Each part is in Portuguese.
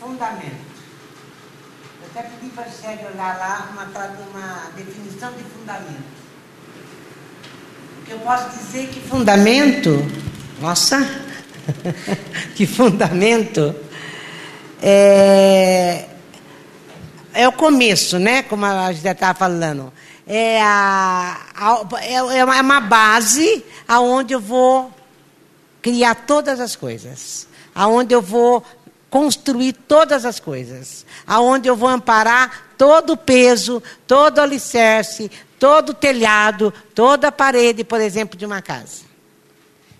Fundamento. Eu até pedi para a Sérgio olhar lá uma, uma definição de fundamento. Eu posso dizer que fundamento, nossa, que fundamento é, é o começo, né? Como a gente estava falando. É, a, a, é, é uma base aonde eu vou criar todas as coisas, aonde eu vou construir todas as coisas, aonde eu vou amparar todo o peso, todo o alicerce, todo o telhado, toda a parede, por exemplo, de uma casa.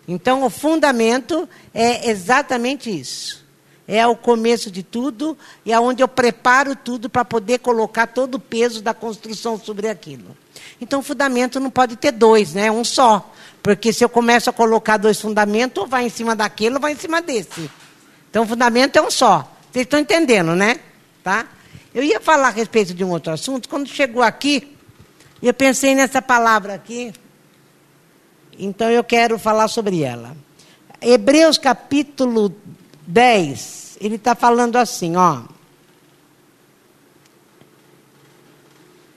Então, o fundamento é exatamente isso. É o começo de tudo e é onde eu preparo tudo para poder colocar todo o peso da construção sobre aquilo. Então, o fundamento não pode ter dois, né? Um só. Porque se eu começo a colocar dois fundamentos, ou vai em cima daquele ou vai em cima desse. Então, o fundamento é um só. Vocês estão entendendo, né? Tá? Eu ia falar a respeito de um outro assunto. Quando chegou aqui, eu pensei nessa palavra aqui. Então, eu quero falar sobre ela. Hebreus capítulo 10, ele está falando assim, ó.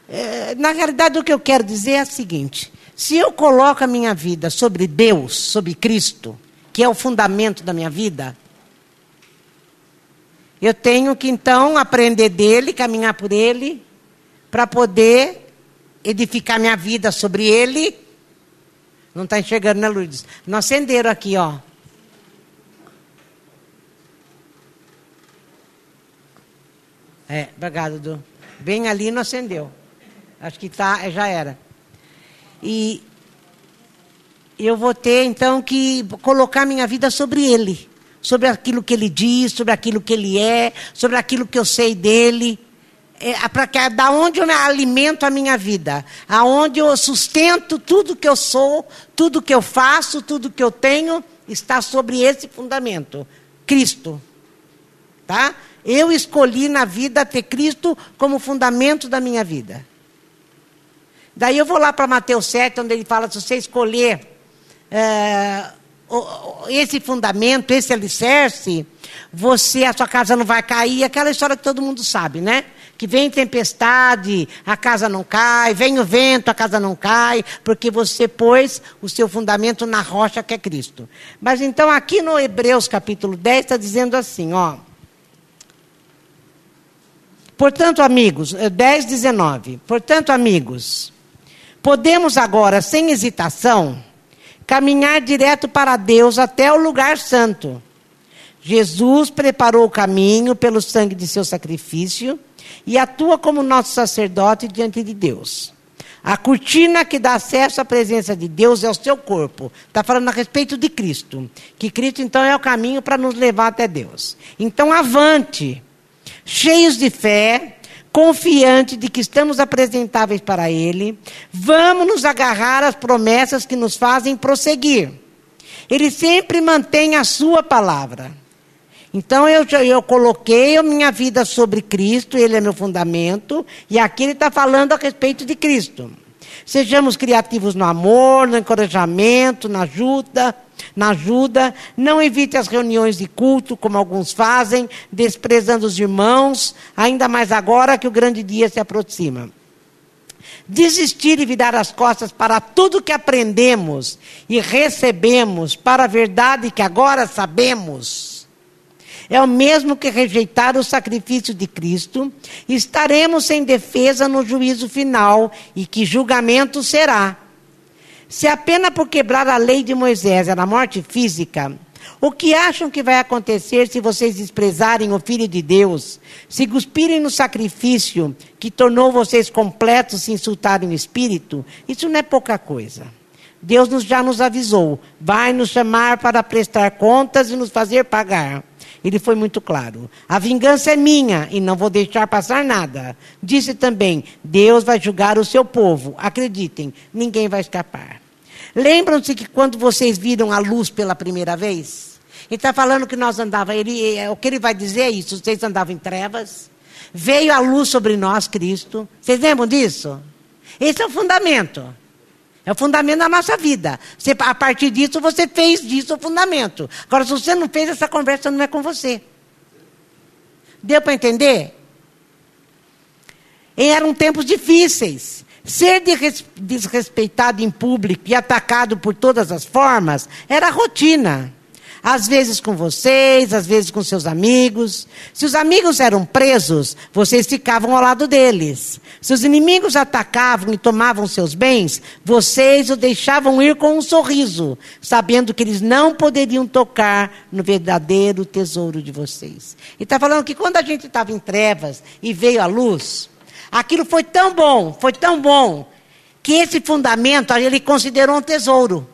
É, na realidade, o que eu quero dizer é o seguinte: se eu coloco a minha vida sobre Deus, sobre Cristo, que é o fundamento da minha vida, eu tenho que então aprender dele, caminhar por ele, para poder edificar minha vida sobre ele. Não está enxergando, né, Lourdes? Não acenderam aqui, ó. É, obrigado, Du. Bem ali não acendeu. Acho que tá, já era. E eu vou ter então que colocar minha vida sobre ele, sobre aquilo que ele diz, sobre aquilo que ele é, sobre aquilo que eu sei dele. É, para que da onde eu alimento a minha vida, aonde eu sustento tudo que eu sou, tudo que eu faço, tudo que eu tenho, está sobre esse fundamento, Cristo. Tá? Eu escolhi na vida ter Cristo como fundamento da minha vida. Daí eu vou lá para Mateus 7, onde ele fala: se você escolher é, esse fundamento, esse alicerce, você, a sua casa não vai cair. Aquela história que todo mundo sabe, né? Que vem tempestade, a casa não cai, vem o vento, a casa não cai, porque você pôs o seu fundamento na rocha que é Cristo. Mas então aqui no Hebreus capítulo 10 está dizendo assim, ó. Portanto, amigos, 10, eh, 19. Portanto, amigos, podemos agora, sem hesitação, caminhar direto para Deus até o lugar santo. Jesus preparou o caminho pelo sangue de seu sacrifício e atua como nosso sacerdote diante de Deus. A cortina que dá acesso à presença de Deus é o seu corpo. Está falando a respeito de Cristo. Que Cristo, então, é o caminho para nos levar até Deus. Então, avante cheios de fé, confiante de que estamos apresentáveis para Ele, vamos nos agarrar às promessas que nos fazem prosseguir. Ele sempre mantém a sua palavra. Então eu, eu coloquei a minha vida sobre Cristo, Ele é meu fundamento, e aqui ele está falando a respeito de Cristo. Sejamos criativos no amor, no encorajamento, na ajuda, na ajuda. Não evite as reuniões de culto, como alguns fazem, desprezando os irmãos, ainda mais agora que o grande dia se aproxima. Desistir e virar as costas para tudo que aprendemos e recebemos, para a verdade que agora sabemos é o mesmo que rejeitar o sacrifício de Cristo, estaremos sem defesa no juízo final e que julgamento será. Se apenas por quebrar a lei de Moisés era morte física, o que acham que vai acontecer se vocês desprezarem o Filho de Deus, se cuspirem no sacrifício que tornou vocês completos se insultarem o Espírito? Isso não é pouca coisa. Deus nos, já nos avisou, vai nos chamar para prestar contas e nos fazer pagar. Ele foi muito claro. A vingança é minha e não vou deixar passar nada. Disse também: Deus vai julgar o seu povo. Acreditem, ninguém vai escapar. Lembram-se que quando vocês viram a luz pela primeira vez? Ele está falando que nós andávamos. Ele, é, o que ele vai dizer é isso: vocês andavam em trevas. Veio a luz sobre nós, Cristo. Vocês lembram disso? Esse é o fundamento. É o fundamento da nossa vida. Você, a partir disso, você fez disso o fundamento. Agora, se você não fez, essa conversa não é com você. Deu para entender? Eram tempos difíceis. Ser desrespeitado em público e atacado por todas as formas era rotina. Às vezes com vocês, às vezes com seus amigos. Se os amigos eram presos, vocês ficavam ao lado deles. Se os inimigos atacavam e tomavam seus bens, vocês o deixavam ir com um sorriso, sabendo que eles não poderiam tocar no verdadeiro tesouro de vocês. E está falando que quando a gente estava em trevas e veio a luz, aquilo foi tão bom, foi tão bom, que esse fundamento ele considerou um tesouro.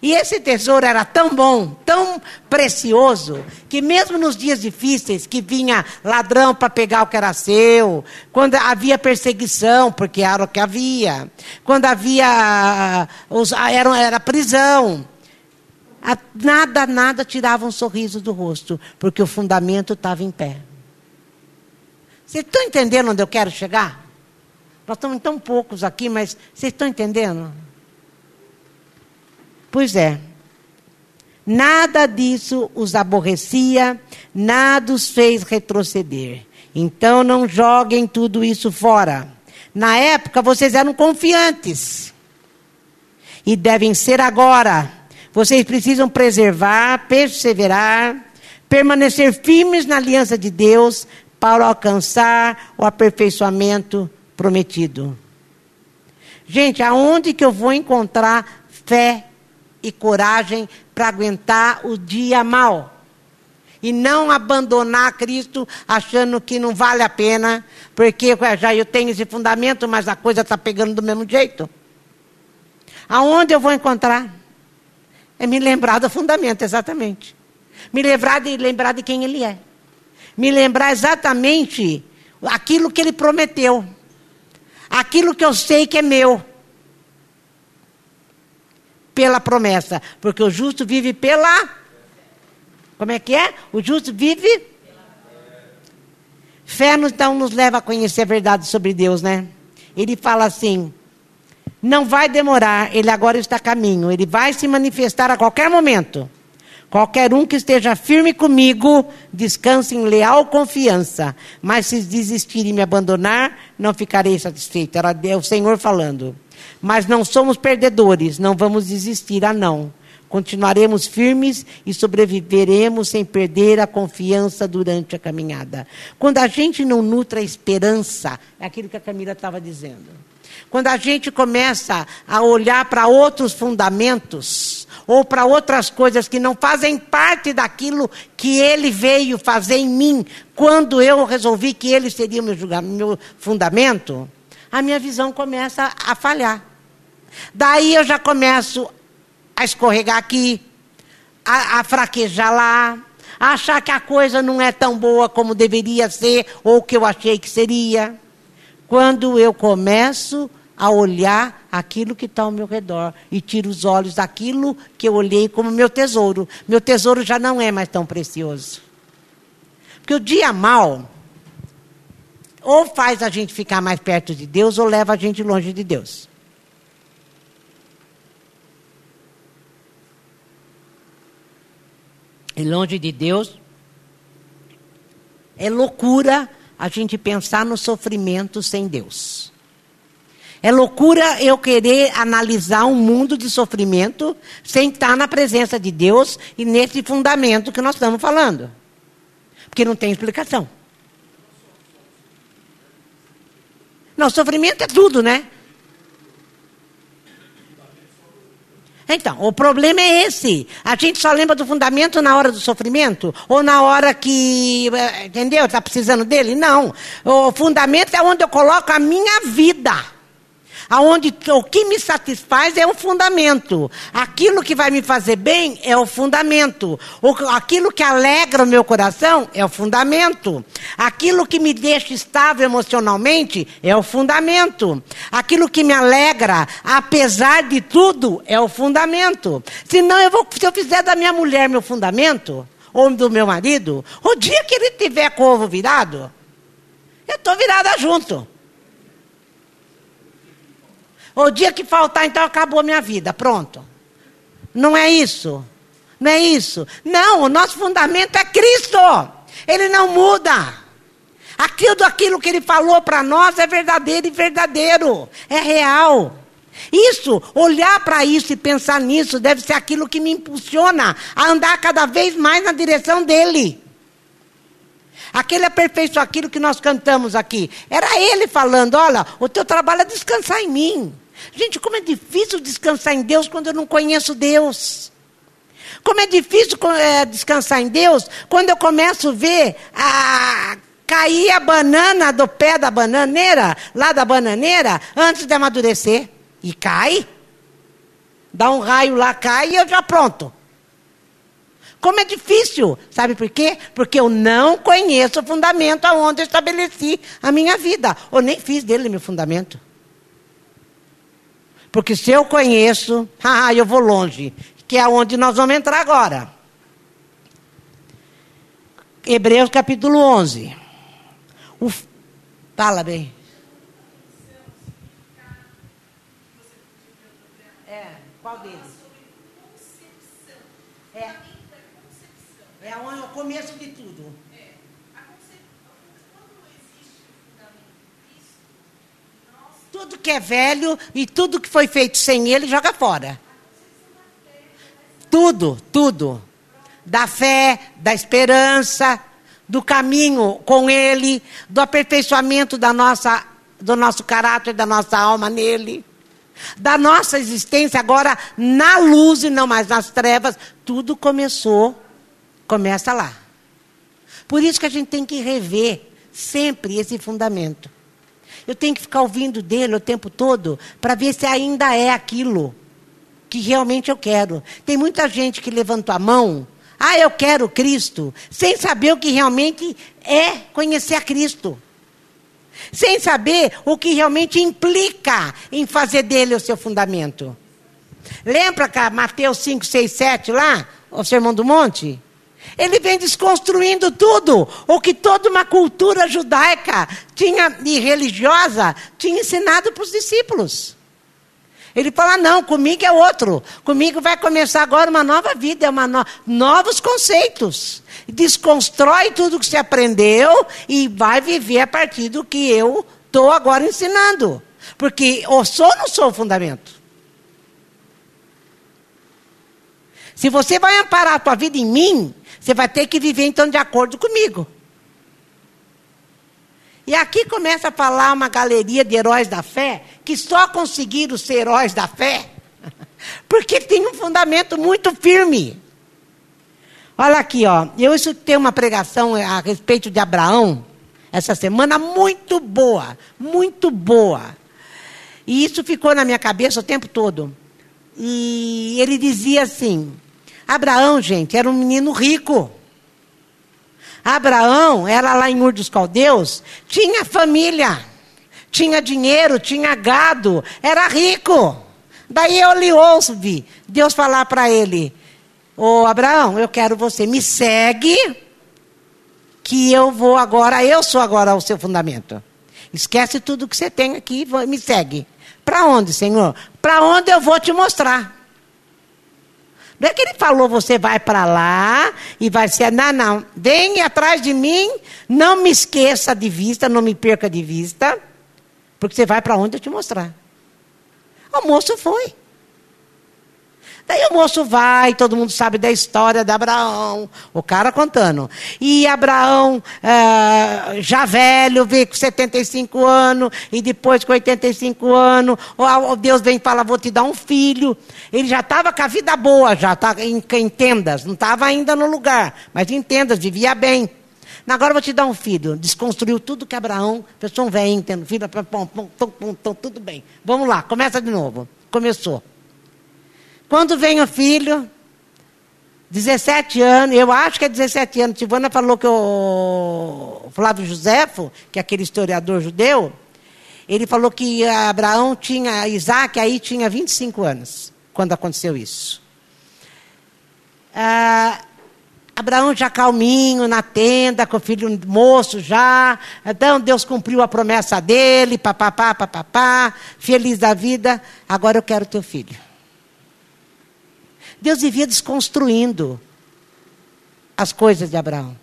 E esse tesouro era tão bom, tão precioso, que mesmo nos dias difíceis, que vinha ladrão para pegar o que era seu, quando havia perseguição, porque era o que havia, quando havia era, era prisão, nada, nada tirava um sorriso do rosto, porque o fundamento estava em pé. Vocês estão entendendo onde eu quero chegar? Nós estamos tão poucos aqui, mas vocês estão entendendo? Pois é. Nada disso os aborrecia, nada os fez retroceder. Então não joguem tudo isso fora. Na época vocês eram confiantes. E devem ser agora. Vocês precisam preservar, perseverar, permanecer firmes na aliança de Deus para alcançar o aperfeiçoamento prometido. Gente, aonde que eu vou encontrar fé e coragem para aguentar o dia mal. E não abandonar Cristo achando que não vale a pena, porque já eu tenho esse fundamento, mas a coisa está pegando do mesmo jeito. Aonde eu vou encontrar? É me lembrar do fundamento, exatamente. Me lembrar de, lembrar de quem Ele é. Me lembrar exatamente aquilo que Ele prometeu. Aquilo que eu sei que é meu pela promessa, porque o justo vive pela. Como é que é? O justo vive. Fé então nos leva a conhecer a verdade sobre Deus, né? Ele fala assim: não vai demorar, ele agora está a caminho, ele vai se manifestar a qualquer momento. Qualquer um que esteja firme comigo, descanse em leal confiança. Mas se desistir e me abandonar, não ficarei satisfeito. Era o Senhor falando. Mas não somos perdedores, não vamos desistir, ah não. Continuaremos firmes e sobreviveremos sem perder a confiança durante a caminhada. Quando a gente não nutre a esperança, é aquilo que a Camila estava dizendo. Quando a gente começa a olhar para outros fundamentos, ou para outras coisas que não fazem parte daquilo que ele veio fazer em mim, quando eu resolvi que ele seria meu, meu fundamento, a minha visão começa a falhar. Daí eu já começo a escorregar aqui, a, a fraquejar lá, a achar que a coisa não é tão boa como deveria ser ou que eu achei que seria. Quando eu começo a olhar aquilo que está ao meu redor e tiro os olhos daquilo que eu olhei como meu tesouro. Meu tesouro já não é mais tão precioso. Porque o dia mal ou faz a gente ficar mais perto de Deus ou leva a gente longe de Deus. E longe de Deus é loucura a gente pensar no sofrimento sem Deus. É loucura eu querer analisar um mundo de sofrimento sem estar na presença de Deus e nesse fundamento que nós estamos falando. Porque não tem explicação. Não, sofrimento é tudo, né? Então, o problema é esse. A gente só lembra do fundamento na hora do sofrimento? Ou na hora que, eh, entendeu? Está precisando dele? Não. O fundamento é onde eu coloco a minha vida aonde o que me satisfaz é o fundamento. Aquilo que vai me fazer bem é o fundamento. O, aquilo que alegra o meu coração é o fundamento. Aquilo que me deixa estável emocionalmente é o fundamento. Aquilo que me alegra, apesar de tudo, é o fundamento. Senão eu vou, se eu fizer da minha mulher meu fundamento, ou do meu marido, o dia que ele tiver com o ovo virado, eu estou virada junto. O dia que faltar, então acabou a minha vida. Pronto. Não é isso. Não é isso. Não, o nosso fundamento é Cristo. Ele não muda. Aquilo, aquilo que ele falou para nós é verdadeiro e verdadeiro. É real. Isso, olhar para isso e pensar nisso, deve ser aquilo que me impulsiona a andar cada vez mais na direção dele. Aquele aperfeiçoou aquilo que nós cantamos aqui. Era ele falando: olha, o teu trabalho é descansar em mim. Gente, como é difícil descansar em Deus quando eu não conheço Deus. Como é difícil é, descansar em Deus quando eu começo a ver a, cair a banana do pé da bananeira, lá da bananeira, antes de amadurecer. E cai. Dá um raio lá, cai e eu já pronto. Como é difícil, sabe por quê? Porque eu não conheço o fundamento aonde eu estabeleci a minha vida, ou nem fiz dele meu fundamento. Porque se eu conheço, ah, eu vou longe, que é onde nós vamos entrar agora. Hebreus capítulo 11. Uf, fala bem. É, qual deles? É. É o começo de tudo. Tudo que é velho e tudo que foi feito sem ele, joga fora. Tudo, tudo. Da fé, da esperança, do caminho com ele, do aperfeiçoamento da nossa, do nosso caráter, da nossa alma nele. Da nossa existência agora na luz e não mais nas trevas, tudo começou, começa lá. Por isso que a gente tem que rever sempre esse fundamento. Eu tenho que ficar ouvindo dele o tempo todo para ver se ainda é aquilo que realmente eu quero. Tem muita gente que levantou a mão, ah, eu quero Cristo, sem saber o que realmente é conhecer a Cristo. Sem saber o que realmente implica em fazer dele o seu fundamento. Lembra que Mateus 5, 6, 7 lá, o Sermão do Monte? Ele vem desconstruindo tudo o que toda uma cultura judaica tinha e religiosa tinha ensinado para os discípulos. Ele fala: não, comigo é outro. Comigo vai começar agora uma nova vida, é uma no... novos conceitos. Desconstrói tudo que você aprendeu e vai viver a partir do que eu estou agora ensinando. Porque ou não sou o fundamento. Se você vai amparar a tua vida em mim, você vai ter que viver então de acordo comigo. E aqui começa a falar uma galeria de heróis da fé que só conseguiram ser heróis da fé porque tem um fundamento muito firme. Olha aqui, ó. Eu escutei uma pregação a respeito de Abraão essa semana muito boa, muito boa. E isso ficou na minha cabeça o tempo todo. E ele dizia assim: Abraão, gente, era um menino rico. Abraão era lá em Ur dos Caldeus, tinha família, tinha dinheiro, tinha gado, era rico. Daí eu lhe ouvi Deus falar para ele: Ô Abraão, eu quero você, me segue, que eu vou agora, eu sou agora o seu fundamento. Esquece tudo que você tem aqui, me segue. Para onde, Senhor? Para onde eu vou te mostrar. Não é que ele falou, você vai para lá e vai ser. Não, não. Vem atrás de mim, não me esqueça de vista, não me perca de vista, porque você vai para onde eu te mostrar. O moço foi. Daí o moço vai, todo mundo sabe da história de Abraão, o cara contando. E Abraão, uh, já velho, veio com 75 anos, e depois com 85 anos, o Deus vem e fala: Vou te dar um filho. Ele já estava com a vida boa, já estava em, em tendas, não estava ainda no lugar, mas em tendas, vivia bem. Agora vou te dar um filho. Desconstruiu tudo que Abraão, pessoa um velho, tendo filho, pom, pom, pom, tudo bem. Vamos lá, começa de novo. Começou. Quando vem o filho, 17 anos, eu acho que é 17 anos. Tivana falou que o Flávio Josefo, que é aquele historiador judeu, ele falou que Abraão tinha, Isaac aí tinha 25 anos, quando aconteceu isso. Ah, Abraão já calminho na tenda, com o filho moço já. Então Deus cumpriu a promessa dele, papapá, papapá, feliz da vida. Agora eu quero teu filho. Deus vivia desconstruindo as coisas de Abraão.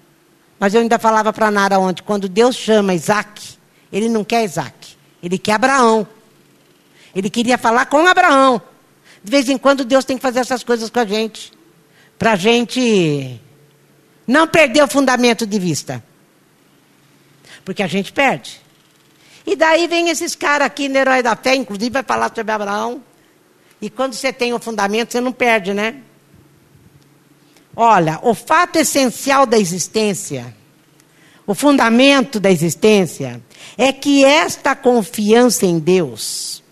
Mas eu ainda falava para Nara ontem, quando Deus chama Isaac, ele não quer Isaac, ele quer Abraão. Ele queria falar com Abraão. De vez em quando Deus tem que fazer essas coisas com a gente. Para a gente não perder o fundamento de vista. Porque a gente perde. E daí vem esses caras aqui no Herói da Fé, inclusive vai falar sobre Abraão. E quando você tem o fundamento, você não perde, né? Olha, o fato essencial da existência, o fundamento da existência, é que esta confiança em Deus,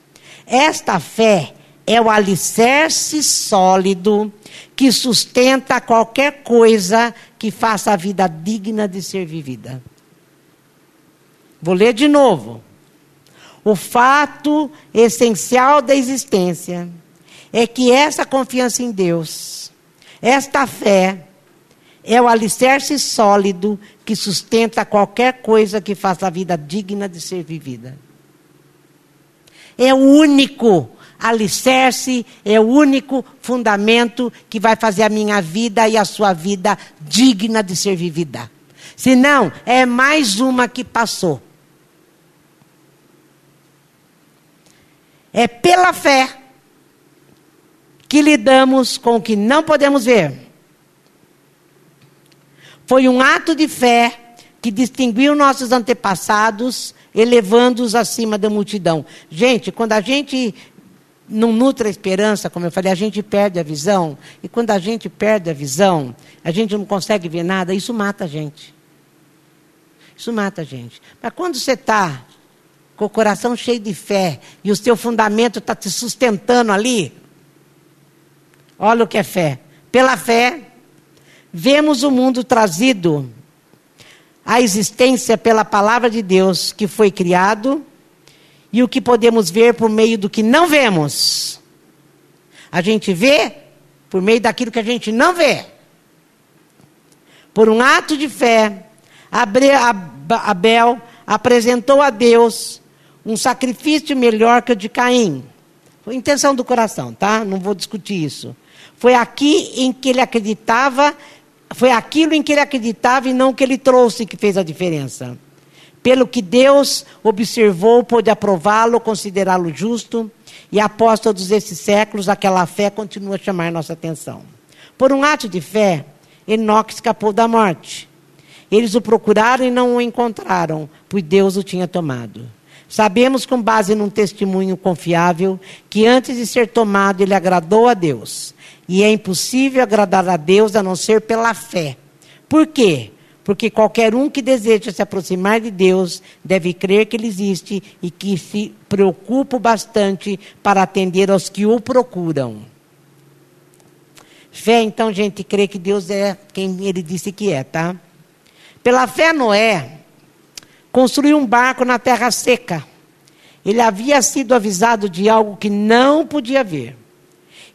esta fé, é o alicerce sólido que sustenta qualquer coisa que faça a vida digna de ser vivida. Vou ler de novo. O fato essencial da existência é que essa confiança em Deus, esta fé, é o alicerce sólido que sustenta qualquer coisa que faça a vida digna de ser vivida. É o único alicerce, é o único fundamento que vai fazer a minha vida e a sua vida digna de ser vivida. Senão, é mais uma que passou. É pela fé que lidamos com o que não podemos ver. Foi um ato de fé que distinguiu nossos antepassados, elevando-os acima da multidão. Gente, quando a gente não nutre a esperança, como eu falei, a gente perde a visão. E quando a gente perde a visão, a gente não consegue ver nada, isso mata a gente. Isso mata a gente. Mas quando você está com o coração cheio de fé e o seu fundamento está te sustentando ali, olha o que é fé. Pela fé, vemos o mundo trazido à existência pela palavra de Deus que foi criado e o que podemos ver por meio do que não vemos. A gente vê por meio daquilo que a gente não vê. Por um ato de fé, Abel apresentou a Deus um sacrifício melhor que o de Caim. Foi intenção do coração, tá? Não vou discutir isso. Foi aqui em que ele acreditava, foi aquilo em que ele acreditava e não o que ele trouxe que fez a diferença. Pelo que Deus observou, pôde aprová-lo, considerá-lo justo, e após todos esses séculos, aquela fé continua a chamar nossa atenção. Por um ato de fé, Enoque escapou da morte. Eles o procuraram e não o encontraram, pois Deus o tinha tomado. Sabemos, com base num testemunho confiável, que antes de ser tomado, ele agradou a Deus. E é impossível agradar a Deus a não ser pela fé. Por quê? Porque qualquer um que deseja se aproximar de Deus deve crer que Ele existe e que se preocupa bastante para atender aos que o procuram. Fé, então, gente, crê que Deus é quem Ele disse que é, tá? Pela fé, Noé construiu um barco na terra seca. Ele havia sido avisado de algo que não podia ver.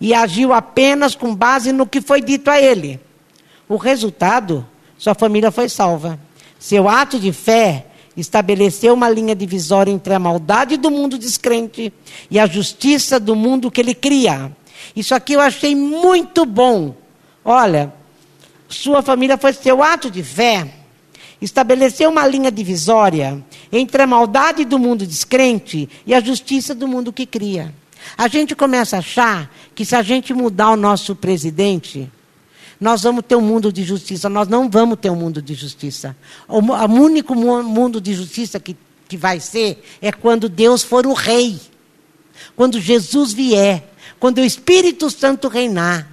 E agiu apenas com base no que foi dito a ele. O resultado sua família foi salva. Seu ato de fé estabeleceu uma linha divisória entre a maldade do mundo descrente e a justiça do mundo que ele cria. Isso aqui eu achei muito bom. Olha, sua família foi seu ato de fé. Estabeleceu uma linha divisória entre a maldade do mundo descrente e a justiça do mundo que cria. A gente começa a achar que se a gente mudar o nosso presidente, nós vamos ter um mundo de justiça. Nós não vamos ter um mundo de justiça. O, o único mundo de justiça que, que vai ser é quando Deus for o rei. Quando Jesus vier. Quando o Espírito Santo reinar.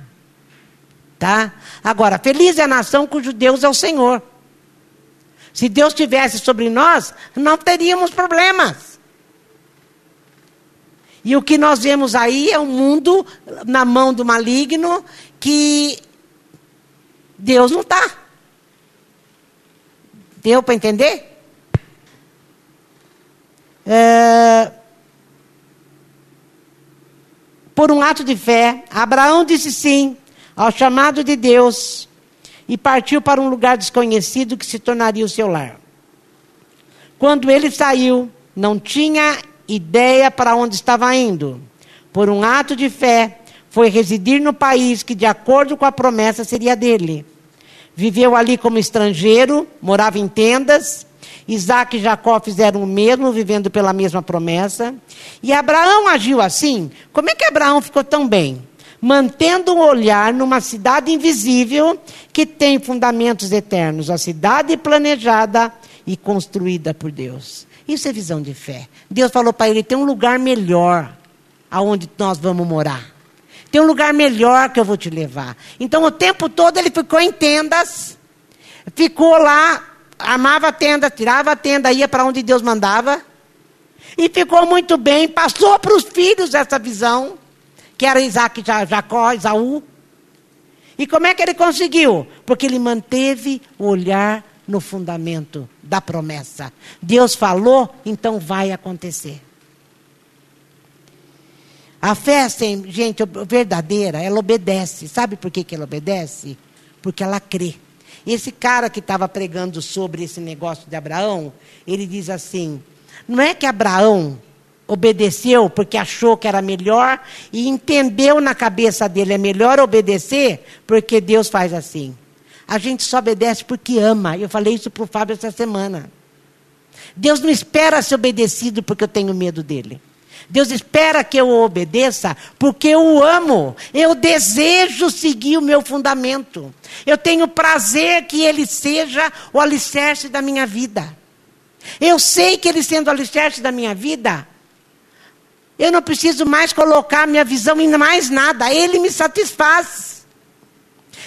Tá? Agora, feliz é a nação cujo Deus é o Senhor. Se Deus tivesse sobre nós, não teríamos problemas. E o que nós vemos aí é um mundo na mão do maligno que Deus não está. Deu para entender? É... Por um ato de fé, Abraão disse sim ao chamado de Deus e partiu para um lugar desconhecido que se tornaria o seu lar. Quando ele saiu, não tinha ideia para onde estava indo. Por um ato de fé, foi residir no país que, de acordo com a promessa, seria dele. viveu ali como estrangeiro, morava em tendas. Isaac e Jacó fizeram o mesmo, vivendo pela mesma promessa. E Abraão agiu assim. Como é que Abraão ficou tão bem? Mantendo um olhar numa cidade invisível que tem fundamentos eternos, a cidade planejada e construída por Deus. Isso é visão de fé. Deus falou para ele: tem um lugar melhor aonde nós vamos morar. Tem um lugar melhor que eu vou te levar. Então o tempo todo ele ficou em tendas, ficou lá, armava a tenda, tirava a tenda, ia para onde Deus mandava. E ficou muito bem, passou para os filhos essa visão, que era Isaac, Jacó, Isaú. E como é que ele conseguiu? Porque ele manteve o olhar no fundamento da promessa. Deus falou, então vai acontecer. A fé, gente, verdadeira, ela obedece. Sabe por que, que ela obedece? Porque ela crê. Esse cara que estava pregando sobre esse negócio de Abraão, ele diz assim: não é que Abraão obedeceu porque achou que era melhor e entendeu na cabeça dele é melhor obedecer porque Deus faz assim. A gente só obedece porque ama. Eu falei isso para o Fábio essa semana. Deus não espera ser obedecido porque eu tenho medo dele. Deus espera que eu obedeça porque eu o amo. Eu desejo seguir o meu fundamento. Eu tenho prazer que ele seja o alicerce da minha vida. Eu sei que ele sendo o alicerce da minha vida, eu não preciso mais colocar minha visão em mais nada. Ele me satisfaz.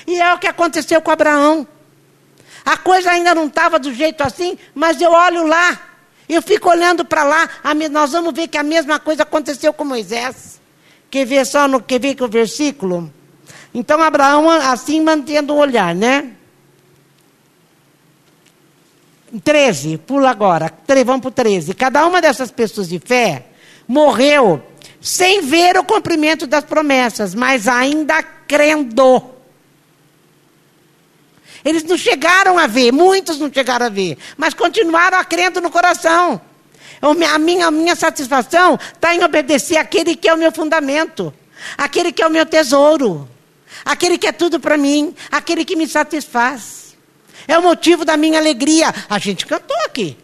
E é o que aconteceu com Abraão. A coisa ainda não estava do jeito assim, mas eu olho lá eu fico olhando para lá, nós vamos ver que a mesma coisa aconteceu com Moisés. Quer ver só no quer ver que o versículo? Então Abraão assim mantendo o olhar, né? 13, pula agora. Vamos para o 13. Cada uma dessas pessoas de fé morreu sem ver o cumprimento das promessas, mas ainda crendo. Eles não chegaram a ver, muitos não chegaram a ver, mas continuaram a crendo no coração. A minha, a minha satisfação está em obedecer aquele que é o meu fundamento, aquele que é o meu tesouro, aquele que é tudo para mim, aquele que me satisfaz. É o motivo da minha alegria. A gente cantou aqui.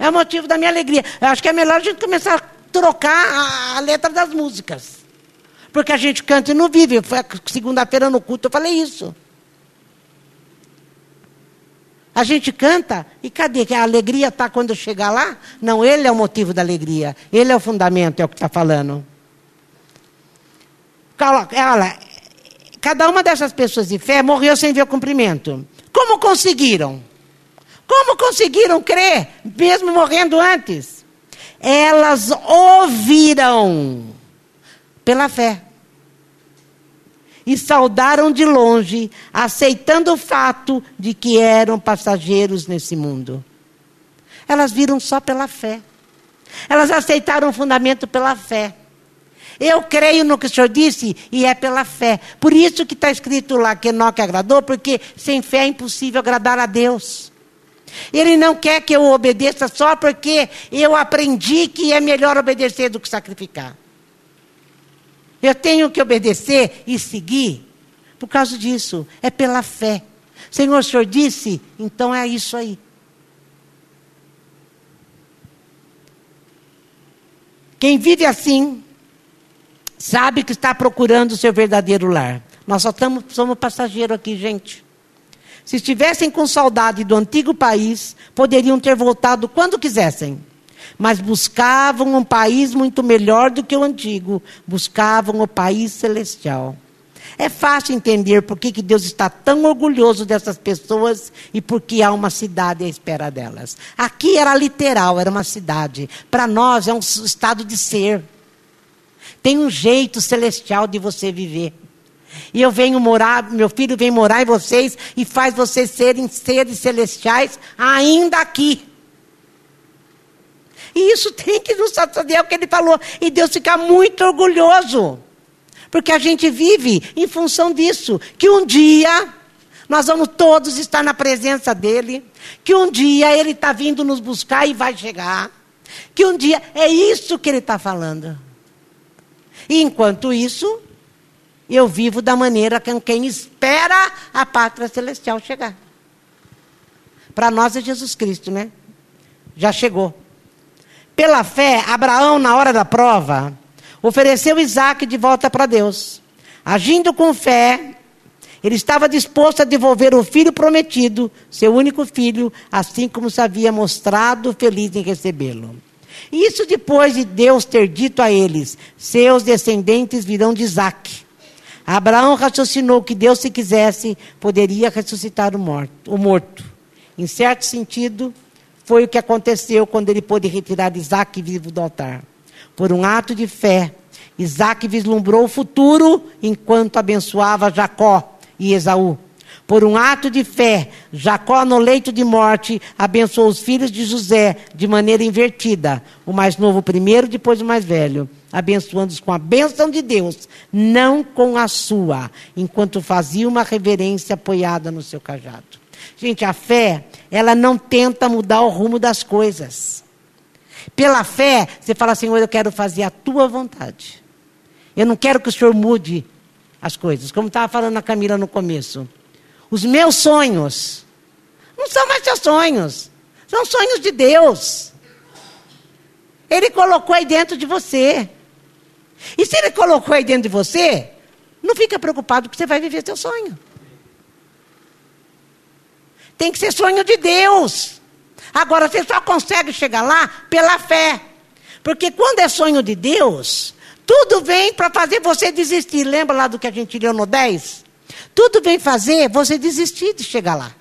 É o motivo da minha alegria. Eu acho que é melhor a gente começar a trocar a, a letra das músicas. Porque a gente canta e não vive. Segunda-feira no culto eu falei isso. A gente canta e cadê? Que a alegria está quando chegar lá? Não, ele é o motivo da alegria. Ele é o fundamento, é o que está falando. Olha, cada uma dessas pessoas de fé morreu sem ver o cumprimento. Como conseguiram? Como conseguiram crer, mesmo morrendo antes? Elas ouviram pela fé e saudaram de longe, aceitando o fato de que eram passageiros nesse mundo. Elas viram só pela fé. Elas aceitaram o fundamento pela fé. Eu creio no que o Senhor disse e é pela fé. Por isso que está escrito lá que Enoque agradou, porque sem fé é impossível agradar a Deus. Ele não quer que eu obedeça só porque eu aprendi que é melhor obedecer do que sacrificar. Eu tenho que obedecer e seguir por causa disso. É pela fé. Senhor, o Senhor disse, então é isso aí. Quem vive assim, sabe que está procurando o seu verdadeiro lar. Nós só estamos, somos passageiros aqui, gente. Se estivessem com saudade do antigo país, poderiam ter voltado quando quisessem mas buscavam um país muito melhor do que o antigo, buscavam o país celestial. É fácil entender por que, que Deus está tão orgulhoso dessas pessoas e por que há uma cidade à espera delas. Aqui era literal, era uma cidade. Para nós é um estado de ser. Tem um jeito celestial de você viver. E eu venho morar, meu filho vem morar em vocês e faz vocês serem seres celestiais ainda aqui. E isso tem que nos satisfazer, é o que ele falou. E Deus fica muito orgulhoso. Porque a gente vive em função disso. Que um dia nós vamos todos estar na presença dele. Que um dia ele está vindo nos buscar e vai chegar. Que um dia. É isso que ele está falando. E enquanto isso, eu vivo da maneira com quem espera a pátria celestial chegar. Para nós é Jesus Cristo, né? Já chegou. Pela fé, Abraão, na hora da prova, ofereceu Isaac de volta para Deus. Agindo com fé, ele estava disposto a devolver o filho prometido, seu único filho, assim como se havia mostrado feliz em recebê-lo. Isso depois de Deus ter dito a eles: seus descendentes virão de Isaac. Abraão raciocinou que Deus, se quisesse, poderia ressuscitar o morto. O morto. Em certo sentido, foi o que aconteceu quando ele pôde retirar Isaac vivo do altar. Por um ato de fé, Isaac vislumbrou o futuro enquanto abençoava Jacó e Esaú. Por um ato de fé, Jacó, no leito de morte, abençoou os filhos de José de maneira invertida. O mais novo primeiro, depois o mais velho. Abençoando-os com a bênção de Deus, não com a sua, enquanto fazia uma reverência apoiada no seu cajado. Gente, a fé, ela não tenta mudar o rumo das coisas. Pela fé, você fala, Senhor, eu quero fazer a tua vontade. Eu não quero que o Senhor mude as coisas. Como estava falando a Camila no começo. Os meus sonhos não são mais seus sonhos, são sonhos de Deus. Ele colocou aí dentro de você. E se ele colocou aí dentro de você, não fica preocupado que você vai viver seu sonho. Tem que ser sonho de Deus. Agora, você só consegue chegar lá pela fé. Porque quando é sonho de Deus, tudo vem para fazer você desistir. Lembra lá do que a gente leu no 10? Tudo vem fazer você desistir de chegar lá.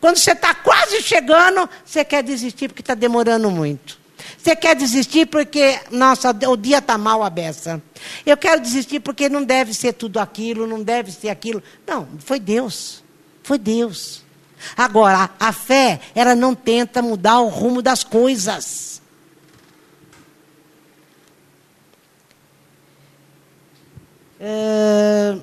Quando você está quase chegando, você quer desistir porque está demorando muito. Você quer desistir porque, nossa, o dia está mal a beça. Eu quero desistir porque não deve ser tudo aquilo, não deve ser aquilo. Não, foi Deus. Foi Deus. Agora, a fé, ela não tenta mudar o rumo das coisas. Uh,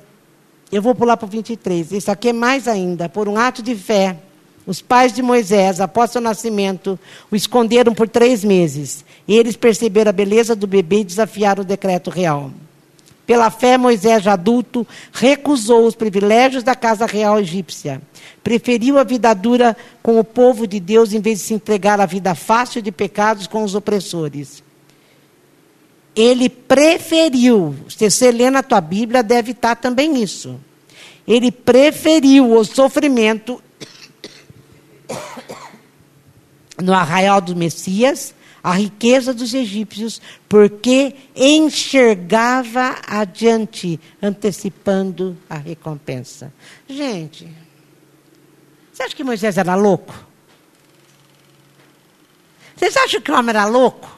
eu vou pular para o 23. Isso aqui é mais ainda. Por um ato de fé, os pais de Moisés, após seu nascimento, o esconderam por três meses. E eles perceberam a beleza do bebê e desafiaram o decreto real. Pela fé, Moisés, já adulto, recusou os privilégios da casa real egípcia. Preferiu a vida dura com o povo de Deus em vez de se entregar à vida fácil de pecados com os opressores. Ele preferiu, se você lê na tua Bíblia, deve estar também isso. Ele preferiu o sofrimento no arraial do Messias, a riqueza dos egípcios, porque enxergava adiante, antecipando a recompensa. Gente, você acha que Moisés era louco? Vocês acham que o homem era louco?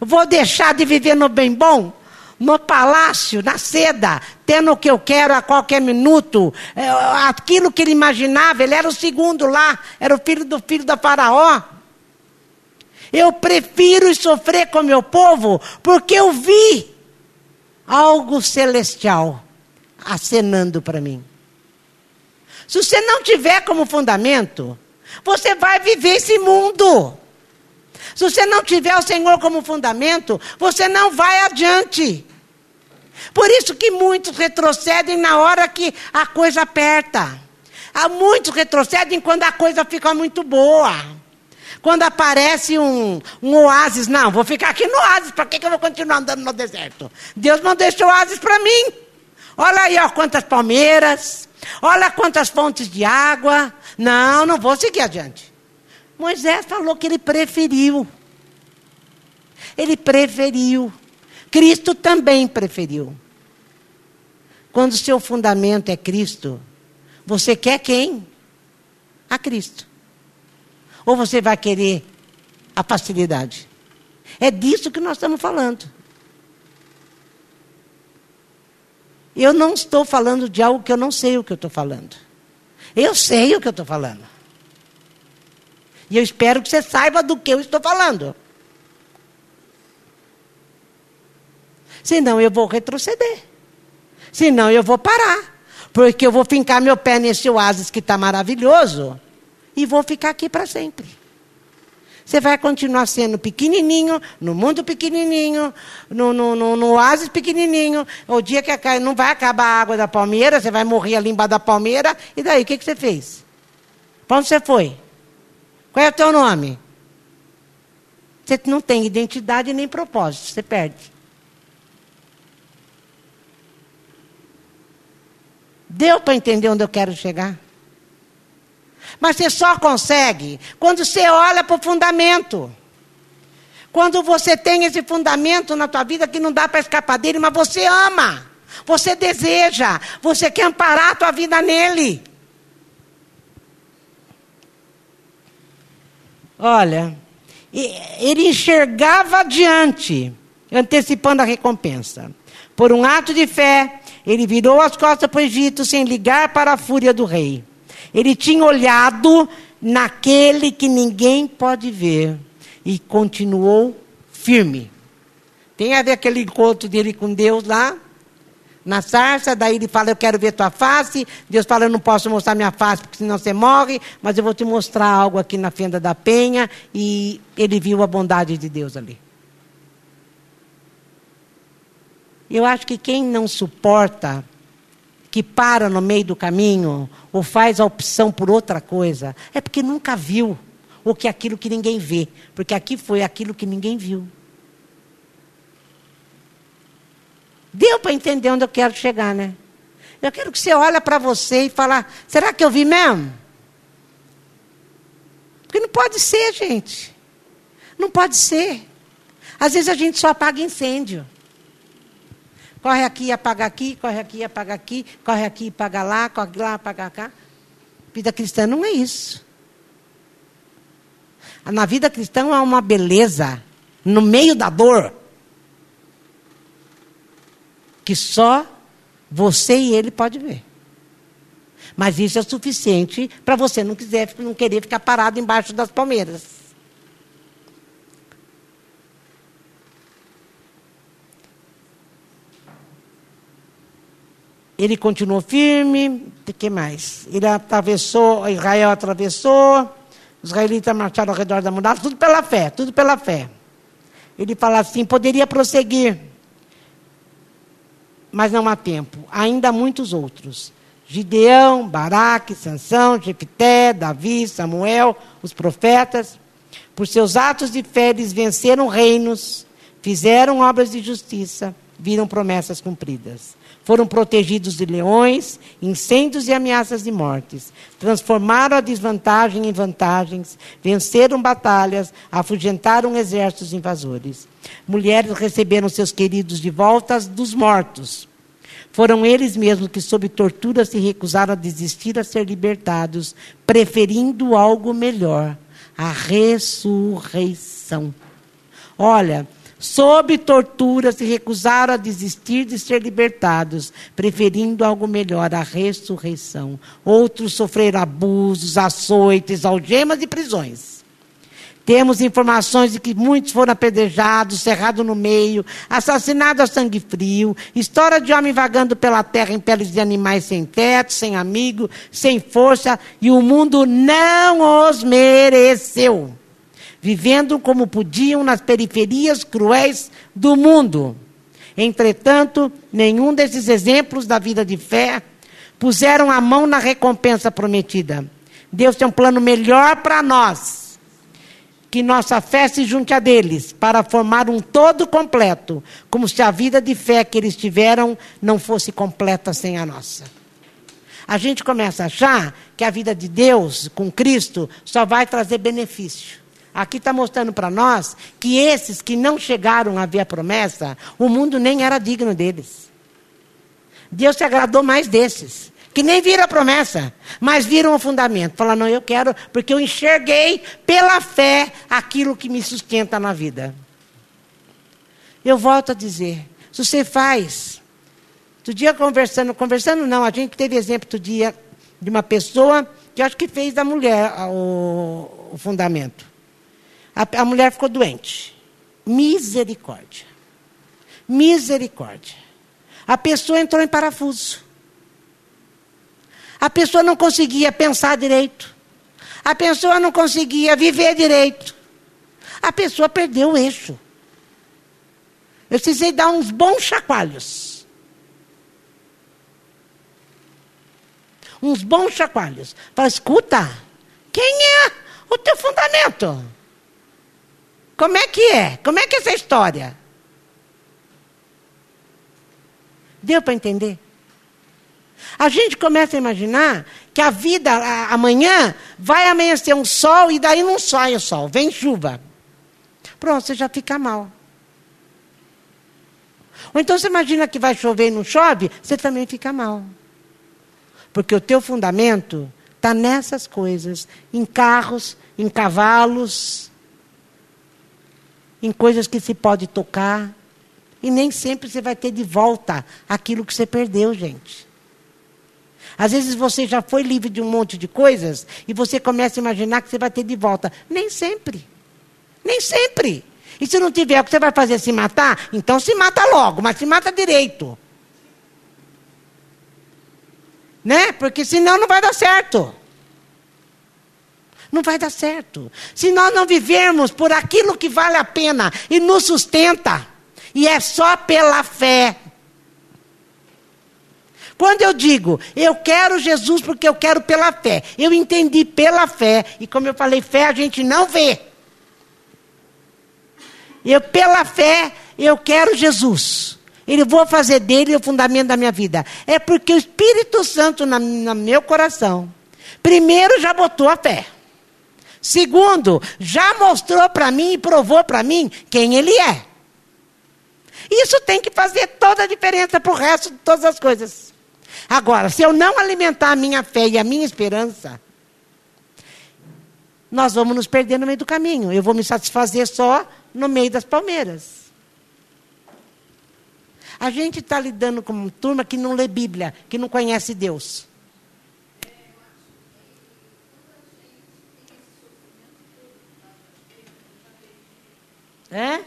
Vou deixar de viver no bem bom? No palácio, na seda, tendo o que eu quero a qualquer minuto. É, aquilo que ele imaginava, ele era o segundo lá, era o filho do filho da Faraó. Eu prefiro sofrer com meu povo, porque eu vi algo celestial acenando para mim. Se você não tiver como fundamento, você vai viver esse mundo. Se você não tiver o Senhor como fundamento, você não vai adiante. Por isso que muitos retrocedem na hora que a coisa aperta. Há muitos retrocedem quando a coisa fica muito boa. Quando aparece um, um oásis, não, vou ficar aqui no oásis, para que, que eu vou continuar andando no deserto? Deus não deixou oásis para mim. Olha aí, ó, quantas palmeiras, olha quantas fontes de água. Não, não vou seguir adiante. Moisés falou que ele preferiu. Ele preferiu. Cristo também preferiu. Quando o seu fundamento é Cristo, você quer quem? A Cristo. Ou você vai querer a facilidade? É disso que nós estamos falando. Eu não estou falando de algo que eu não sei o que eu estou falando. Eu sei o que eu estou falando. E eu espero que você saiba do que eu estou falando. Senão eu vou retroceder. Senão eu vou parar. Porque eu vou fincar meu pé nesse oásis que está maravilhoso. E vou ficar aqui para sempre. Você vai continuar sendo pequenininho, no mundo pequenininho, no, no, no, no oásis pequenininho. O dia que não vai acabar a água da palmeira, você vai morrer ali embaixo da palmeira. E daí, o que, que você fez? Para onde você foi? Qual é o teu nome? Você não tem identidade nem propósito, você perde. Deu para entender onde eu quero chegar? Mas você só consegue quando você olha para o fundamento. Quando você tem esse fundamento na tua vida que não dá para escapar dele, mas você ama, você deseja, você quer amparar a tua vida nele. Olha, ele enxergava adiante, antecipando a recompensa. Por um ato de fé, ele virou as costas para o Egito sem ligar para a fúria do rei. Ele tinha olhado naquele que ninguém pode ver e continuou firme. Tem a ver aquele encontro dele com Deus lá, na sarça, daí ele fala, eu quero ver tua face. Deus fala, eu não posso mostrar minha face, porque senão você morre, mas eu vou te mostrar algo aqui na fenda da penha. E ele viu a bondade de Deus ali. Eu acho que quem não suporta que para no meio do caminho ou faz a opção por outra coisa, é porque nunca viu o que é aquilo que ninguém vê, porque aqui foi aquilo que ninguém viu. Deu para entender onde eu quero chegar, né? Eu quero que você olhe para você e fale: será que eu vi mesmo? Porque não pode ser, gente. Não pode ser. Às vezes a gente só apaga incêndio. Corre aqui, apaga aqui, corre aqui, apaga aqui, corre aqui, apaga lá, corre lá, apaga cá. Vida cristã não é isso. Na vida cristã há uma beleza no meio da dor que só você e ele pode ver. Mas isso é suficiente para você não quiser, não querer ficar parado embaixo das palmeiras. Ele continuou firme, o que mais? Ele atravessou, Israel atravessou, os israelitas marcharam ao redor da muralha, tudo pela fé, tudo pela fé. Ele fala assim: poderia prosseguir, mas não há tempo. Ainda há muitos outros. Gideão, Baraque, Sansão, Jefité, Davi, Samuel, os profetas. Por seus atos de fé, eles venceram reinos, fizeram obras de justiça, viram promessas cumpridas. Foram protegidos de leões, incêndios e ameaças de mortes. Transformaram a desvantagem em vantagens, venceram batalhas, afugentaram exércitos invasores. Mulheres receberam seus queridos de volta dos mortos. Foram eles mesmos que, sob tortura, se recusaram a desistir a ser libertados, preferindo algo melhor a ressurreição. Olha, sob tortura, se recusaram a desistir de ser libertados, preferindo algo melhor, a ressurreição. Outros sofreram abusos, açoites, algemas e prisões. Temos informações de que muitos foram apedrejados, cerrados no meio, assassinados a sangue frio, história de homem vagando pela terra em peles de animais sem teto, sem amigo, sem força, e o mundo não os mereceu vivendo como podiam nas periferias cruéis do mundo. Entretanto, nenhum desses exemplos da vida de fé puseram a mão na recompensa prometida. Deus tem um plano melhor para nós. Que nossa fé se junte a deles para formar um todo completo, como se a vida de fé que eles tiveram não fosse completa sem a nossa. A gente começa a achar que a vida de Deus com Cristo só vai trazer benefício. Aqui está mostrando para nós que esses que não chegaram a ver a promessa, o mundo nem era digno deles. Deus se agradou mais desses, que nem viram a promessa, mas viram o fundamento. Falaram, não, eu quero, porque eu enxerguei pela fé aquilo que me sustenta na vida. Eu volto a dizer, se você faz, outro dia conversando, conversando não, a gente teve exemplo outro dia de uma pessoa que acho que fez da mulher o, o fundamento. A, a mulher ficou doente. Misericórdia. Misericórdia. A pessoa entrou em parafuso. A pessoa não conseguia pensar direito. A pessoa não conseguia viver direito. A pessoa perdeu o eixo. Eu precisei dar uns bons chacoalhos. Uns bons chacoalhos. Fala, escuta, quem é o teu fundamento? Como é que é? Como é que é essa história? Deu para entender? A gente começa a imaginar que a vida, a, amanhã, vai amanhecer um sol e daí não sai o sol, vem chuva. Pronto, você já fica mal. Ou então você imagina que vai chover e não chove, você também fica mal. Porque o teu fundamento está nessas coisas, em carros, em cavalos, em coisas que se pode tocar. E nem sempre você vai ter de volta aquilo que você perdeu, gente. Às vezes você já foi livre de um monte de coisas e você começa a imaginar que você vai ter de volta. Nem sempre. Nem sempre. E se não tiver, o que você vai fazer? Se matar? Então se mata logo, mas se mata direito. Né? Porque senão não vai dar certo. Não vai dar certo. Se nós não vivermos por aquilo que vale a pena e nos sustenta, e é só pela fé. Quando eu digo, eu quero Jesus porque eu quero pela fé, eu entendi pela fé, e como eu falei, fé a gente não vê. Eu, pela fé, eu quero Jesus. Ele vou fazer dele o fundamento da minha vida. É porque o Espírito Santo no meu coração, primeiro já botou a fé. Segundo, já mostrou para mim e provou para mim quem ele é. Isso tem que fazer toda a diferença para o resto de todas as coisas. Agora, se eu não alimentar a minha fé e a minha esperança, nós vamos nos perder no meio do caminho. Eu vou me satisfazer só no meio das palmeiras. A gente está lidando com uma turma que não lê Bíblia, que não conhece Deus. É?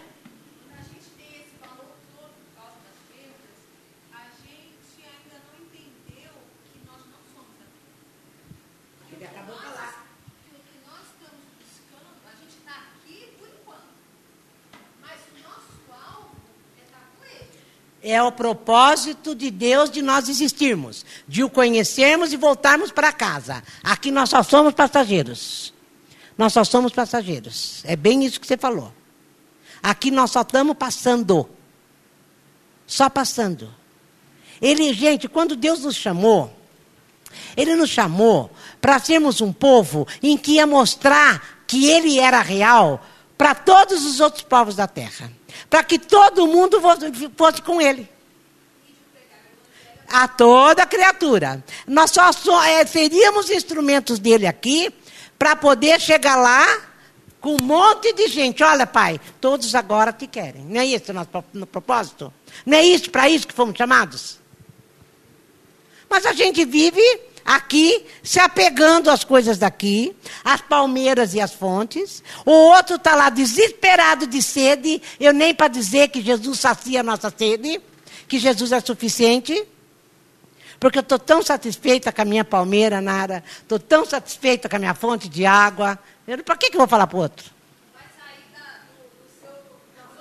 É o propósito de Deus de nós existirmos, de o conhecermos e voltarmos para casa. Aqui nós só somos passageiros. Nós só somos passageiros. É bem isso que você falou. Aqui nós só estamos passando. Só passando. Ele, gente, quando Deus nos chamou, Ele nos chamou para sermos um povo em que ia mostrar que Ele era real para todos os outros povos da terra para que todo mundo fosse com ele. A toda criatura. Nós só, só é, seríamos instrumentos dele aqui para poder chegar lá com um monte de gente. Olha, pai, todos agora te querem. Não é esse o nosso propósito? Não é isso para isso que fomos chamados? Mas a gente vive aqui, se apegando às coisas daqui, às palmeiras e às fontes. O outro está lá desesperado de sede. Eu nem para dizer que Jesus sacia a nossa sede, que Jesus é suficiente. Porque eu estou tão satisfeita com a minha palmeira, Nara. Estou tão satisfeita com a minha fonte de água. Para que, que eu vou falar para o outro?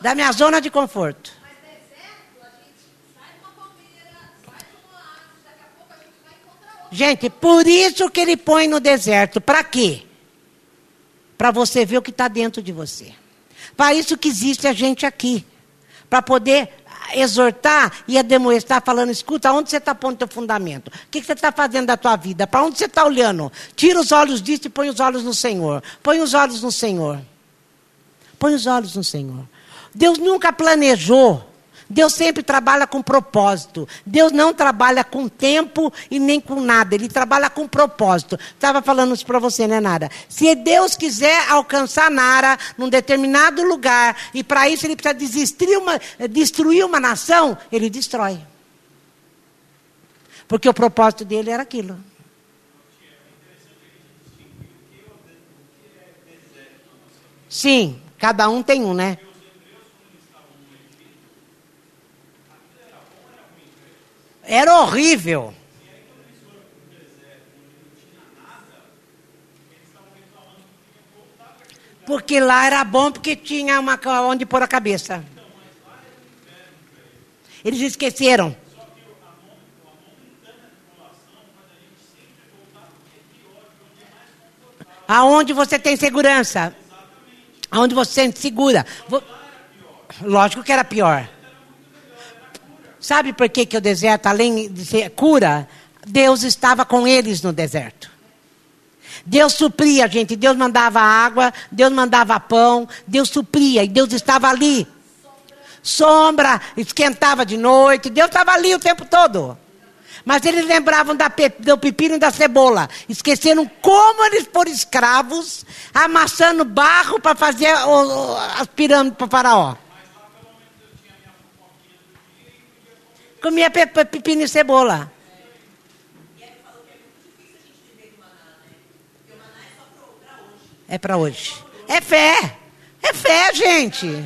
Da minha zona de conforto. Gente, por isso que ele põe no deserto. Para quê? Para você ver o que está dentro de você. Para isso que existe a gente aqui. Para poder exortar e ademoestar, falando: escuta, onde você está pondo teu fundamento? O que, que você está fazendo da tua vida? Para onde você está olhando? Tira os olhos disso e põe os olhos no Senhor. Põe os olhos no Senhor. Põe os olhos no Senhor. Deus nunca planejou Deus sempre trabalha com propósito. Deus não trabalha com tempo e nem com nada. Ele trabalha com propósito. Estava falando isso para você, né, Nara? Se Deus quiser alcançar Nara num determinado lugar, e para isso ele precisa uma, destruir uma nação, ele destrói. Porque o propósito dele era aquilo. Sim, cada um tem um, né? Era horrível. Porque lá era bom porque tinha uma, onde pôr a cabeça. Eles esqueceram. Aonde você tem segurança. Aonde você se segura. Lógico que era pior. Sabe por que, que o deserto, além de ser cura, Deus estava com eles no deserto. Deus supria, gente. Deus mandava água, Deus mandava pão, Deus supria e Deus estava ali. Sombra, esquentava de noite, Deus estava ali o tempo todo. Mas eles lembravam da, do pepino e da cebola. Esqueceram como eles foram escravos, amassando barro para fazer o, as pirâmides para Faraó. Comia pepino e cebola. É para hoje. É fé. É fé, gente.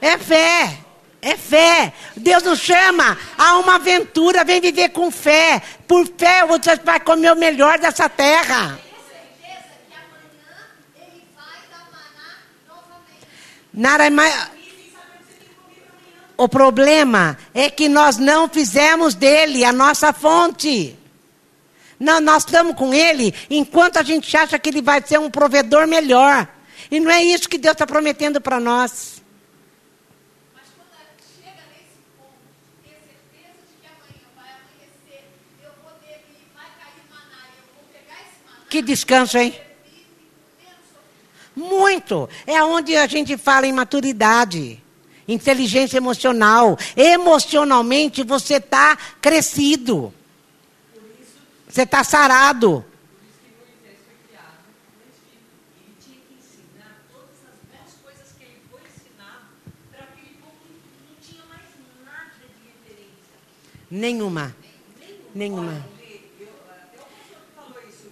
É fé. É fé. Deus nos chama a uma aventura. Vem viver com fé. Por fé você vai comer o melhor dessa terra. Nara, o problema é que nós não fizemos dele a nossa fonte. Não, nós estamos com ele enquanto a gente acha que ele vai ser um provedor melhor. E não é isso que Deus está prometendo para nós. Que descanso, hein? Muito. É onde a gente fala em maturidade inteligência emocional. Emocionalmente você está crescido. Você está sarado. Nenhuma. Nenhuma.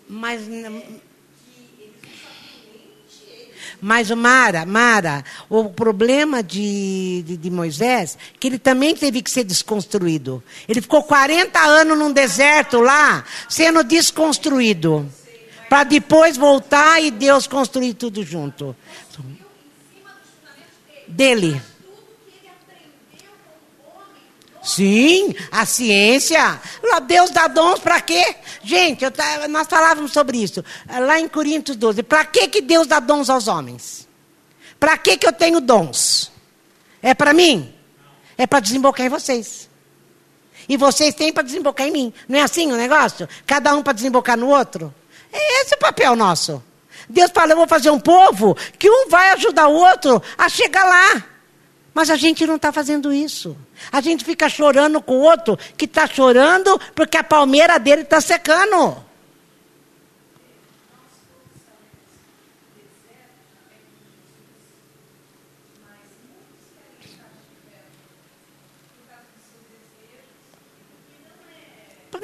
Mas mas, Mara, Mara, o problema de, de, de Moisés, que ele também teve que ser desconstruído. Ele ficou 40 anos num deserto lá, sendo desconstruído. Para depois voltar e Deus construir tudo junto. Dele. Sim, a ciência. Deus dá dons para quê? Gente, eu, nós falávamos sobre isso lá em Coríntios 12. Para que, que Deus dá dons aos homens? Para que, que eu tenho dons? É para mim? É para desembocar em vocês. E vocês têm para desembocar em mim. Não é assim o negócio? Cada um para desembocar no outro? É esse o papel nosso. Deus fala: eu vou fazer um povo que um vai ajudar o outro a chegar lá. Mas a gente não está fazendo isso. A gente fica chorando com o outro que está chorando porque a palmeira dele está secando.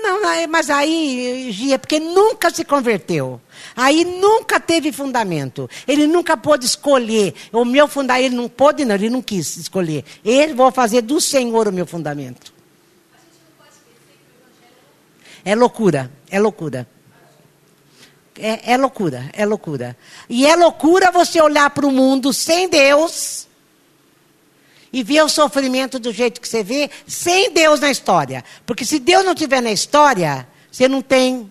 Não, mas aí, Gia, porque nunca se converteu. Aí nunca teve fundamento. Ele nunca pôde escolher. O meu fundamento, ele não pôde, não, ele não quis escolher. Ele vou fazer do Senhor o meu fundamento. É loucura, é loucura. É, é loucura, é loucura. E é loucura você olhar para o mundo sem Deus e ver o sofrimento do jeito que você vê, sem Deus na história. Porque se Deus não estiver na história, você não tem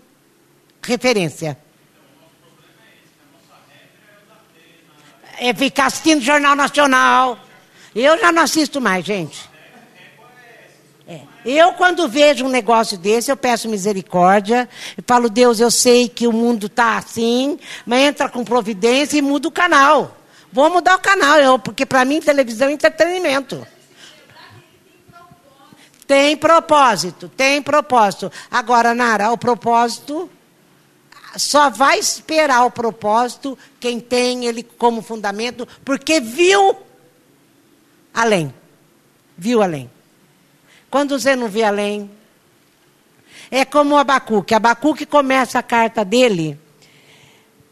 referência. É ficar assistindo Jornal Nacional. Eu já não assisto mais, gente. É. Eu, quando vejo um negócio desse, eu peço misericórdia. Eu falo, Deus, eu sei que o mundo está assim, mas entra com providência e muda o canal. Vou mudar o canal, eu, porque para mim televisão é entretenimento. Tem propósito, tem propósito. Agora, Nara, o propósito só vai esperar o propósito quem tem ele como fundamento, porque viu além. Viu além. Quando você não vê além, é como o Abacuque. Abacuque começa a carta dele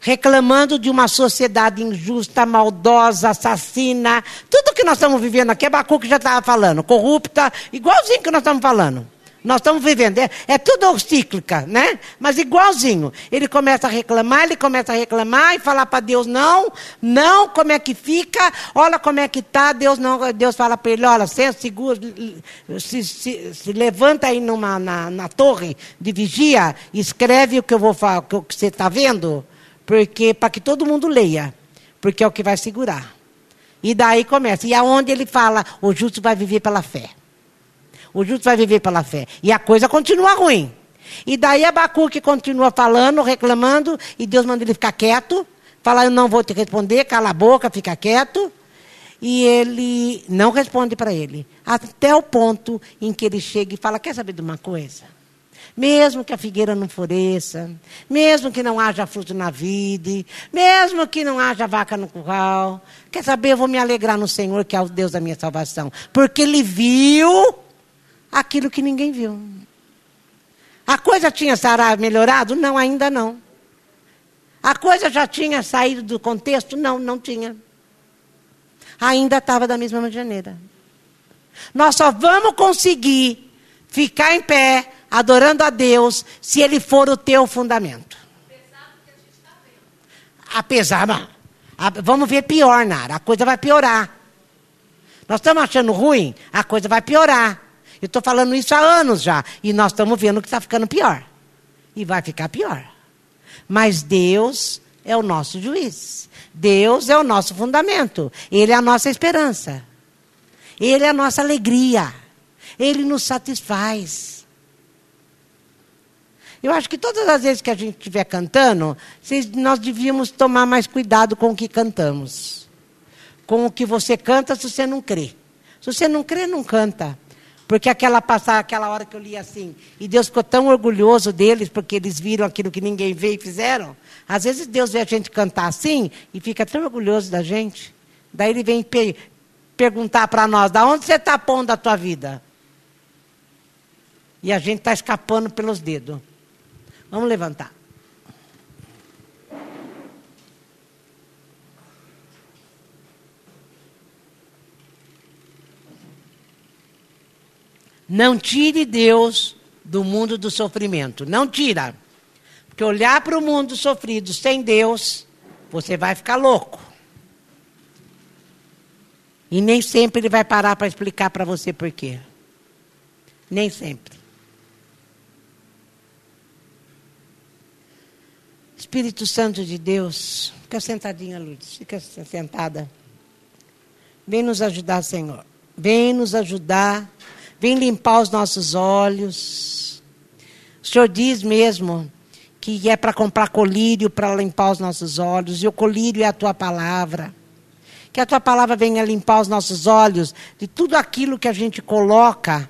reclamando de uma sociedade injusta, maldosa, assassina. Tudo que nós estamos vivendo aqui, Abacuque já estava falando, corrupta, igualzinho que nós estamos falando. Nós estamos vivendo. É, é tudo cíclica, né? Mas igualzinho. Ele começa a reclamar, ele começa a reclamar e falar para Deus: não, não, como é que fica? Olha como é que está. Deus não, Deus fala para ele: olha, se se, se, se, levanta aí numa, na, na torre de vigia, escreve o que eu vou falar, o que você está vendo, porque para que todo mundo leia, porque é o que vai segurar. E daí começa. E aonde ele fala: o justo vai viver pela fé. O justo vai viver pela fé. E a coisa continua ruim. E daí Abacuque continua falando, reclamando, e Deus manda ele ficar quieto. Fala, eu não vou te responder, cala a boca, fica quieto. E ele não responde para ele. Até o ponto em que ele chega e fala: Quer saber de uma coisa? Mesmo que a figueira não floresça, mesmo que não haja fruto na vide, mesmo que não haja vaca no curral, quer saber? Eu vou me alegrar no Senhor, que é o Deus da minha salvação. Porque ele viu aquilo que ninguém viu. A coisa tinha sarado, melhorado? Não, ainda não. A coisa já tinha saído do contexto? Não, não tinha. Ainda estava da mesma maneira. Nós só vamos conseguir ficar em pé, adorando a Deus, se Ele for o teu fundamento. Apesar do que a gente está vendo. Apesar. Vamos ver pior, Nara. A coisa vai piorar. Nós estamos achando ruim, a coisa vai piorar. Eu estou falando isso há anos já. E nós estamos vendo que está ficando pior. E vai ficar pior. Mas Deus é o nosso juiz. Deus é o nosso fundamento. Ele é a nossa esperança. Ele é a nossa alegria. Ele nos satisfaz. Eu acho que todas as vezes que a gente estiver cantando, nós devíamos tomar mais cuidado com o que cantamos. Com o que você canta se você não crê. Se você não crê, não canta. Porque aquela passar, aquela hora que eu li assim, e Deus ficou tão orgulhoso deles, porque eles viram aquilo que ninguém vê e fizeram. Às vezes Deus vê a gente cantar assim e fica tão orgulhoso da gente. Daí ele vem pe perguntar para nós: da onde você está pondo a tua vida? E a gente está escapando pelos dedos. Vamos levantar. Não tire Deus do mundo do sofrimento. Não tira. Porque olhar para o mundo sofrido sem Deus, você vai ficar louco. E nem sempre ele vai parar para explicar para você por quê. Nem sempre. Espírito Santo de Deus, fica sentadinha, Lourdes, fica sentada. Vem nos ajudar, Senhor. Vem nos ajudar Vem limpar os nossos olhos. O Senhor diz mesmo que é para comprar colírio para limpar os nossos olhos, e o colírio é a tua palavra. Que a tua palavra venha limpar os nossos olhos de tudo aquilo que a gente coloca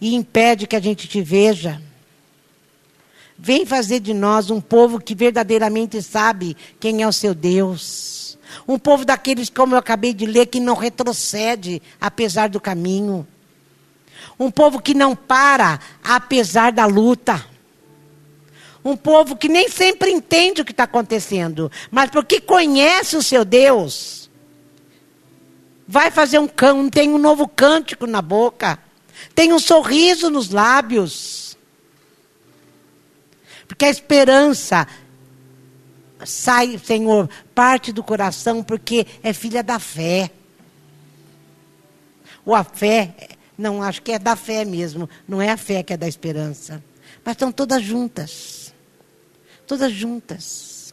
e impede que a gente te veja. Vem fazer de nós um povo que verdadeiramente sabe quem é o seu Deus. Um povo daqueles, como eu acabei de ler, que não retrocede apesar do caminho. Um povo que não para apesar da luta. Um povo que nem sempre entende o que está acontecendo, mas porque conhece o seu Deus, vai fazer um cão, tem um novo cântico na boca, tem um sorriso nos lábios. Porque a esperança sai, Senhor, parte do coração, porque é filha da fé. Ou a fé, não, acho que é da fé mesmo, não é a fé que é da esperança. Mas estão todas juntas. Todas juntas.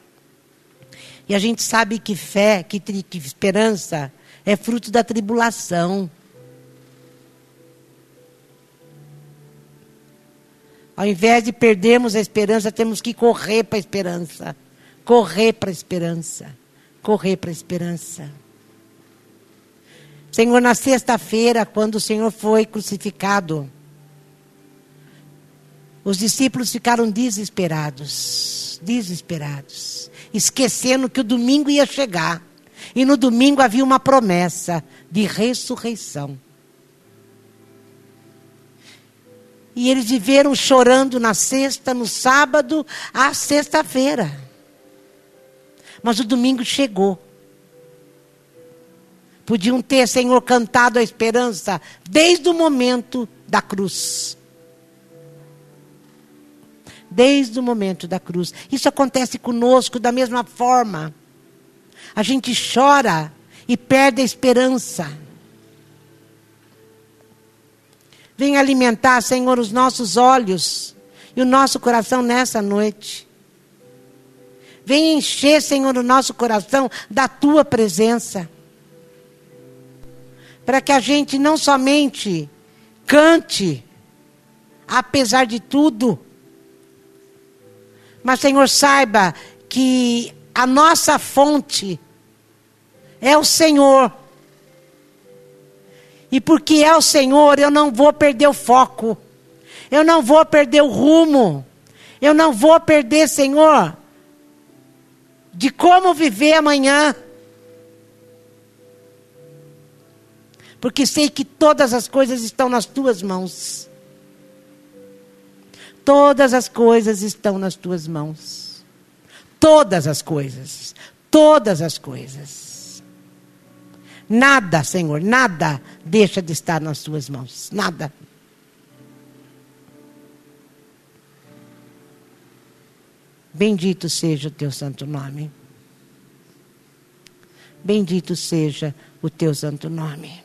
E a gente sabe que fé, que, que esperança, é fruto da tribulação. Ao invés de perdermos a esperança, temos que correr para a esperança. Correr para a esperança. Correr para a esperança. Senhor, na sexta-feira, quando o Senhor foi crucificado, os discípulos ficaram desesperados, desesperados, esquecendo que o domingo ia chegar. E no domingo havia uma promessa de ressurreição. E eles viveram chorando na sexta, no sábado, à sexta-feira. Mas o domingo chegou. Podiam ter, Senhor, cantado a esperança desde o momento da cruz. Desde o momento da cruz. Isso acontece conosco da mesma forma. A gente chora e perde a esperança. Vem alimentar, Senhor, os nossos olhos e o nosso coração nessa noite. Vem encher, Senhor, o nosso coração da tua presença. Para que a gente não somente cante, apesar de tudo, mas, Senhor, saiba que a nossa fonte é o Senhor. E porque é o Senhor, eu não vou perder o foco. Eu não vou perder o rumo. Eu não vou perder, Senhor, de como viver amanhã. Porque sei que todas as coisas estão nas tuas mãos. Todas as coisas estão nas tuas mãos. Todas as coisas. Todas as coisas. Nada, Senhor, nada deixa de estar nas tuas mãos. Nada. Bendito seja o teu santo nome. Bendito seja o teu santo nome.